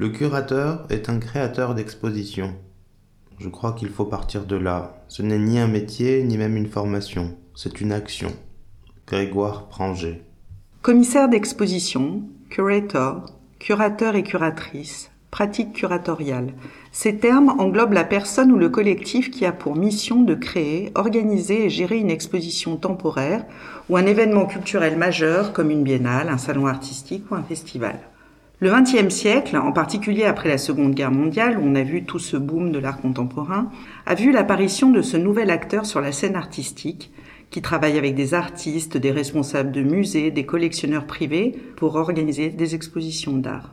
Le curateur est un créateur d'exposition. Je crois qu'il faut partir de là. Ce n'est ni un métier, ni même une formation. C'est une action. Grégoire Pranger. Commissaire d'exposition, curator, curateur et curatrice, pratique curatoriale. Ces termes englobent la personne ou le collectif qui a pour mission de créer, organiser et gérer une exposition temporaire ou un événement culturel majeur comme une biennale, un salon artistique ou un festival. Le XXe siècle, en particulier après la Seconde Guerre mondiale, où on a vu tout ce boom de l'art contemporain, a vu l'apparition de ce nouvel acteur sur la scène artistique, qui travaille avec des artistes, des responsables de musées, des collectionneurs privés pour organiser des expositions d'art.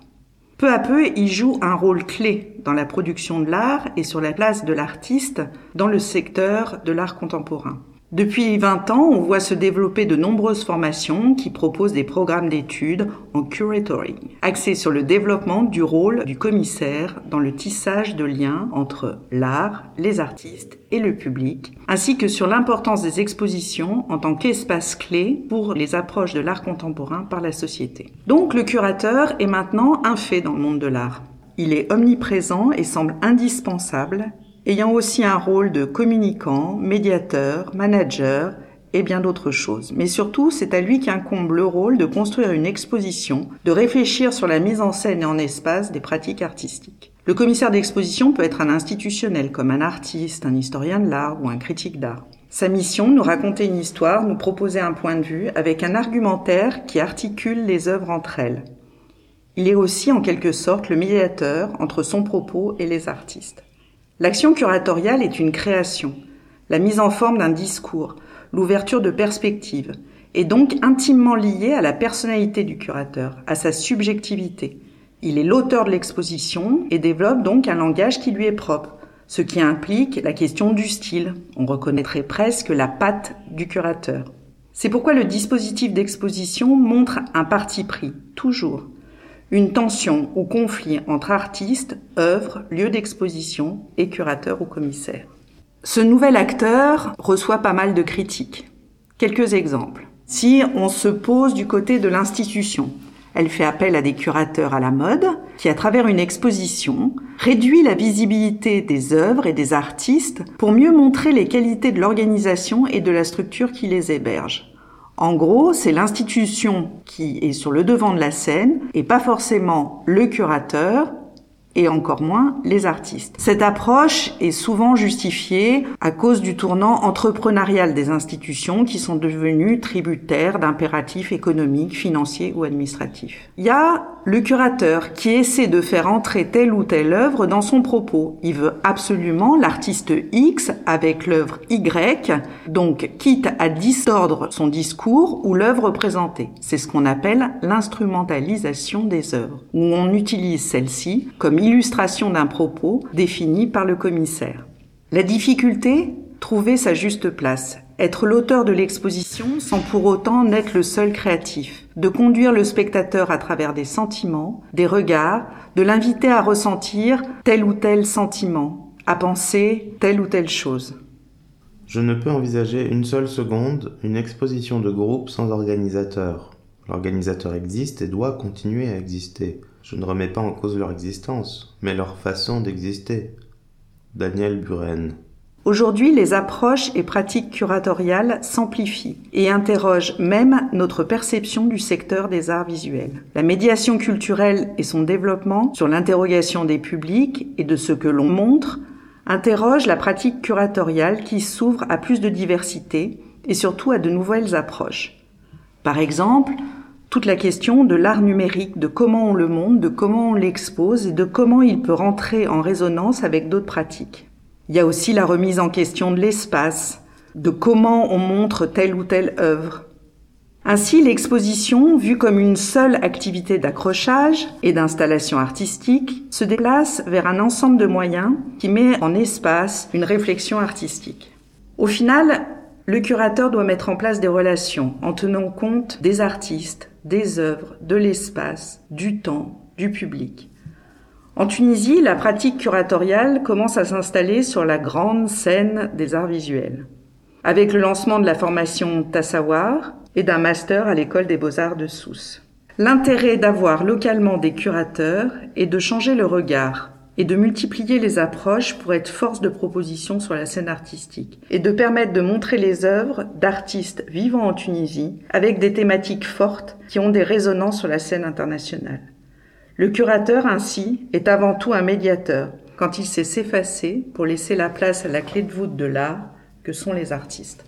Peu à peu, il joue un rôle clé dans la production de l'art et sur la place de l'artiste dans le secteur de l'art contemporain. Depuis 20 ans, on voit se développer de nombreuses formations qui proposent des programmes d'études en curatoring, axés sur le développement du rôle du commissaire dans le tissage de liens entre l'art, les artistes et le public, ainsi que sur l'importance des expositions en tant qu'espace clé pour les approches de l'art contemporain par la société. Donc le curateur est maintenant un fait dans le monde de l'art. Il est omniprésent et semble indispensable ayant aussi un rôle de communicant, médiateur, manager et bien d'autres choses. Mais surtout, c'est à lui qu'incombe le rôle de construire une exposition, de réfléchir sur la mise en scène et en espace des pratiques artistiques. Le commissaire d'exposition peut être un institutionnel comme un artiste, un historien de l'art ou un critique d'art. Sa mission, nous raconter une histoire, nous proposer un point de vue avec un argumentaire qui articule les œuvres entre elles. Il est aussi en quelque sorte le médiateur entre son propos et les artistes. L'action curatoriale est une création, la mise en forme d'un discours, l'ouverture de perspectives, et donc intimement liée à la personnalité du curateur, à sa subjectivité. Il est l'auteur de l'exposition et développe donc un langage qui lui est propre, ce qui implique la question du style. On reconnaîtrait presque la patte du curateur. C'est pourquoi le dispositif d'exposition montre un parti pris, toujours, une tension ou conflit entre artistes, œuvres, lieux d'exposition et curateurs ou commissaires. Ce nouvel acteur reçoit pas mal de critiques. Quelques exemples. Si on se pose du côté de l'institution, elle fait appel à des curateurs à la mode qui, à travers une exposition, réduit la visibilité des œuvres et des artistes pour mieux montrer les qualités de l'organisation et de la structure qui les héberge. En gros, c'est l'institution qui est sur le devant de la scène et pas forcément le curateur et encore moins les artistes. Cette approche est souvent justifiée à cause du tournant entrepreneurial des institutions qui sont devenues tributaires d'impératifs économiques, financiers ou administratifs. Il y a le curateur qui essaie de faire entrer telle ou telle œuvre dans son propos. Il veut absolument l'artiste X avec l'œuvre Y, donc quitte à distordre son discours ou l'œuvre présentée. C'est ce qu'on appelle l'instrumentalisation des œuvres, où on utilise celle-ci comme illustration d'un propos défini par le commissaire. La difficulté Trouver sa juste place, être l'auteur de l'exposition sans pour autant n'être le seul créatif, de conduire le spectateur à travers des sentiments, des regards, de l'inviter à ressentir tel ou tel sentiment, à penser telle ou telle chose. Je ne peux envisager une seule seconde une exposition de groupe sans organisateur. L'organisateur existe et doit continuer à exister. Je ne remets pas en cause leur existence, mais leur façon d'exister. Daniel Buren. Aujourd'hui, les approches et pratiques curatoriales s'amplifient et interrogent même notre perception du secteur des arts visuels. La médiation culturelle et son développement sur l'interrogation des publics et de ce que l'on montre interroge la pratique curatoriale qui s'ouvre à plus de diversité et surtout à de nouvelles approches. Par exemple, toute la question de l'art numérique, de comment on le montre, de comment on l'expose et de comment il peut rentrer en résonance avec d'autres pratiques. Il y a aussi la remise en question de l'espace, de comment on montre telle ou telle œuvre. Ainsi, l'exposition, vue comme une seule activité d'accrochage et d'installation artistique, se déplace vers un ensemble de moyens qui met en espace une réflexion artistique. Au final, le curateur doit mettre en place des relations en tenant compte des artistes, des œuvres, de l'espace, du temps, du public. En Tunisie, la pratique curatoriale commence à s'installer sur la grande scène des arts visuels. Avec le lancement de la formation Tassawar et d'un master à l'école des beaux-arts de Sousse. L'intérêt d'avoir localement des curateurs est de changer le regard et de multiplier les approches pour être force de proposition sur la scène artistique et de permettre de montrer les œuvres d'artistes vivant en Tunisie avec des thématiques fortes qui ont des résonances sur la scène internationale. Le curateur ainsi est avant tout un médiateur quand il sait s'effacer pour laisser la place à la clé de voûte de l'art que sont les artistes.